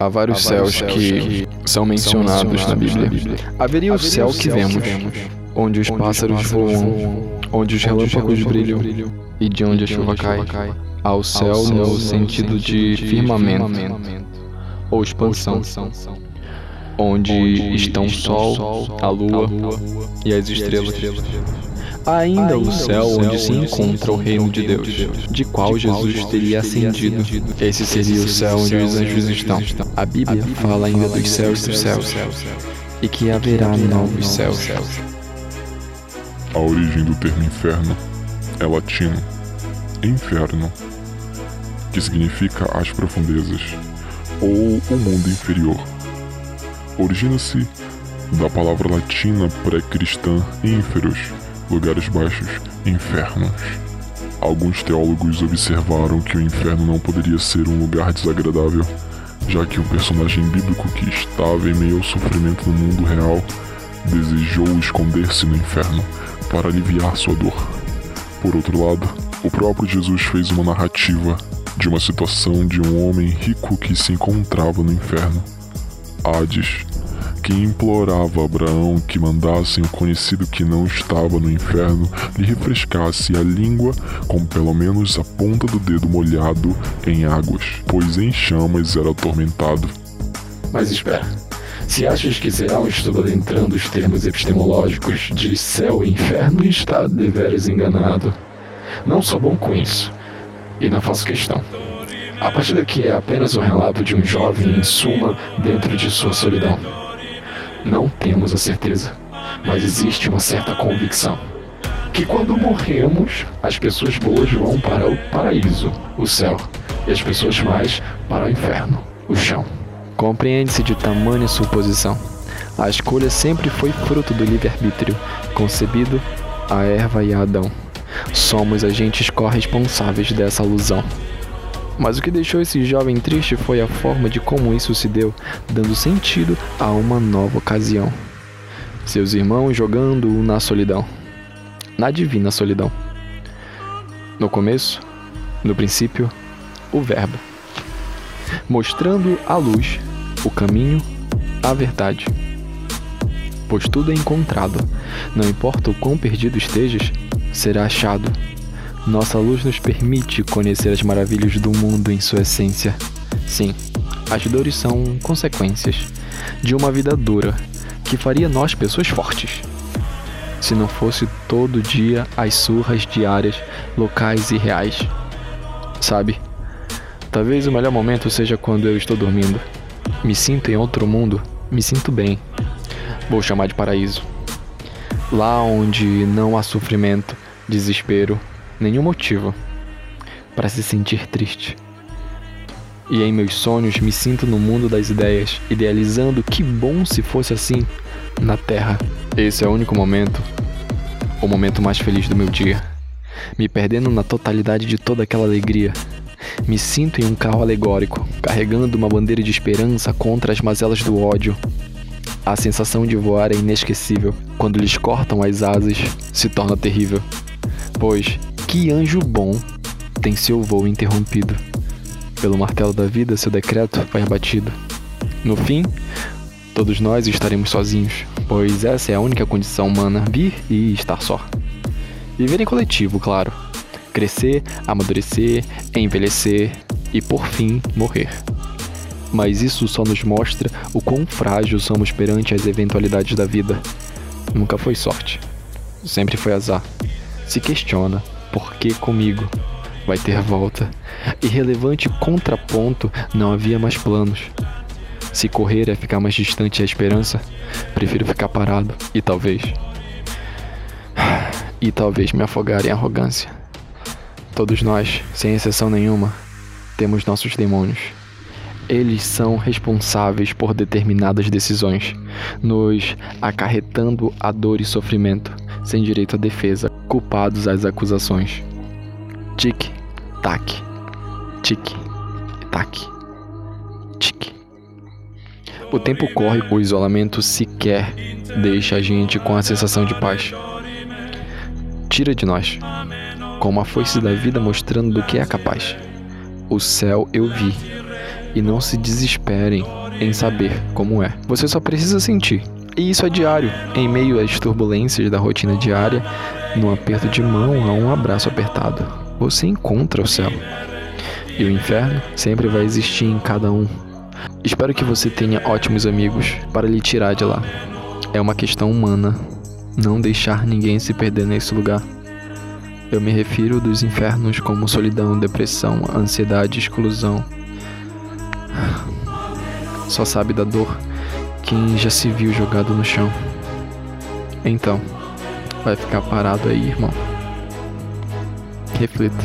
Há vários céus que são mencionados na Bíblia. Haveria o céu que vemos, onde os pássaros voam, onde os relâmpagos brilham e de onde a chuva cai. Há o céu no sentido de firmamento ou expansão, onde estão o sol, a lua e as estrelas. Ainda o céu onde se encontra o reino de Deus, de qual Jesus teria ascendido. Esse seria o céu onde os anjos estão. A Bíblia fala ainda dos céus dos céus e que haverá novos céus. A origem do termo inferno é latino, inferno, que significa as profundezas ou o mundo inferior. Origina-se da palavra latina pré-cristã ínferos, lugares baixos, infernos. Alguns teólogos observaram que o inferno não poderia ser um lugar desagradável, já que o personagem bíblico que estava em meio ao sofrimento no mundo real desejou esconder-se no inferno para aliviar sua dor. Por outro lado, o próprio Jesus fez uma narrativa de uma situação de um homem rico que se encontrava no inferno. Hades, que implorava a Abraão que mandassem o conhecido que não estava no inferno lhe refrescasse a língua com pelo menos a ponta do dedo molhado em águas, pois em chamas era atormentado. Mas espera. Se achas que será um estudo adentrando os termos epistemológicos de céu e inferno, está deveras enganado. Não sou bom com isso. E não faço questão. A partir daqui é apenas o relato de um jovem em suma dentro de sua solidão. Não temos a certeza, mas existe uma certa convicção que quando morremos, as pessoas boas vão para o paraíso, o céu, e as pessoas mais para o inferno, o chão. Compreende-se de tamanha suposição. A escolha sempre foi fruto do livre-arbítrio, concebido a Eva e a Adão. Somos agentes corresponsáveis dessa alusão. Mas o que deixou esse jovem triste foi a forma de como isso se deu, dando sentido a uma nova ocasião. Seus irmãos jogando-o na solidão, na divina solidão. No começo, no princípio, o Verbo, mostrando a luz, o caminho, a verdade. Pois tudo é encontrado, não importa o quão perdido estejas, será achado nossa luz nos permite conhecer as maravilhas do mundo em sua essência. Sim, as dores são consequências de uma vida dura que faria nós pessoas fortes. Se não fosse todo dia as surras diárias, locais e reais. Sabe? Talvez o melhor momento seja quando eu estou dormindo. Me sinto em outro mundo, me sinto bem. Vou chamar de paraíso. Lá onde não há sofrimento, desespero nenhum motivo para se sentir triste. E em meus sonhos me sinto no mundo das ideias, idealizando que bom se fosse assim na Terra. Esse é o único momento, o momento mais feliz do meu dia. Me perdendo na totalidade de toda aquela alegria. Me sinto em um carro alegórico, carregando uma bandeira de esperança contra as mazelas do ódio. A sensação de voar é inesquecível. Quando lhes cortam as asas, se torna terrível. Pois que anjo bom tem seu voo interrompido? Pelo martelo da vida, seu decreto vai abatido. No fim, todos nós estaremos sozinhos, pois essa é a única condição humana: vir e estar só. Viver em coletivo, claro. Crescer, amadurecer, envelhecer e, por fim, morrer. Mas isso só nos mostra o quão frágil somos perante as eventualidades da vida. Nunca foi sorte, sempre foi azar. Se questiona por que comigo? Vai ter volta. Irrelevante contraponto, não havia mais planos. Se correr é ficar mais distante da esperança, prefiro ficar parado e talvez. E talvez me afogar em arrogância. Todos nós, sem exceção nenhuma, temos nossos demônios. Eles são responsáveis por determinadas decisões, nos acarretando a dor e sofrimento, sem direito à defesa, culpados às acusações. Tic, tac, tic, tac, tic. O tempo corre, o isolamento sequer deixa a gente com a sensação de paz. Tira de nós, como a foice da vida mostrando do que é capaz. O céu eu vi, E não se desesperem em saber como é. Você só precisa sentir. E isso é diário, em meio às turbulências da rotina diária, no aperto de mão a um abraço apertado. Você encontra o céu. E o inferno sempre vai existir em cada um. Espero que você tenha ótimos amigos para lhe tirar de lá. É uma questão humana não deixar ninguém se perder nesse lugar. Eu me refiro dos infernos como solidão, depressão, ansiedade, exclusão. Só sabe da dor quem já se viu jogado no chão. Então, vai ficar parado aí, irmão. Reflita.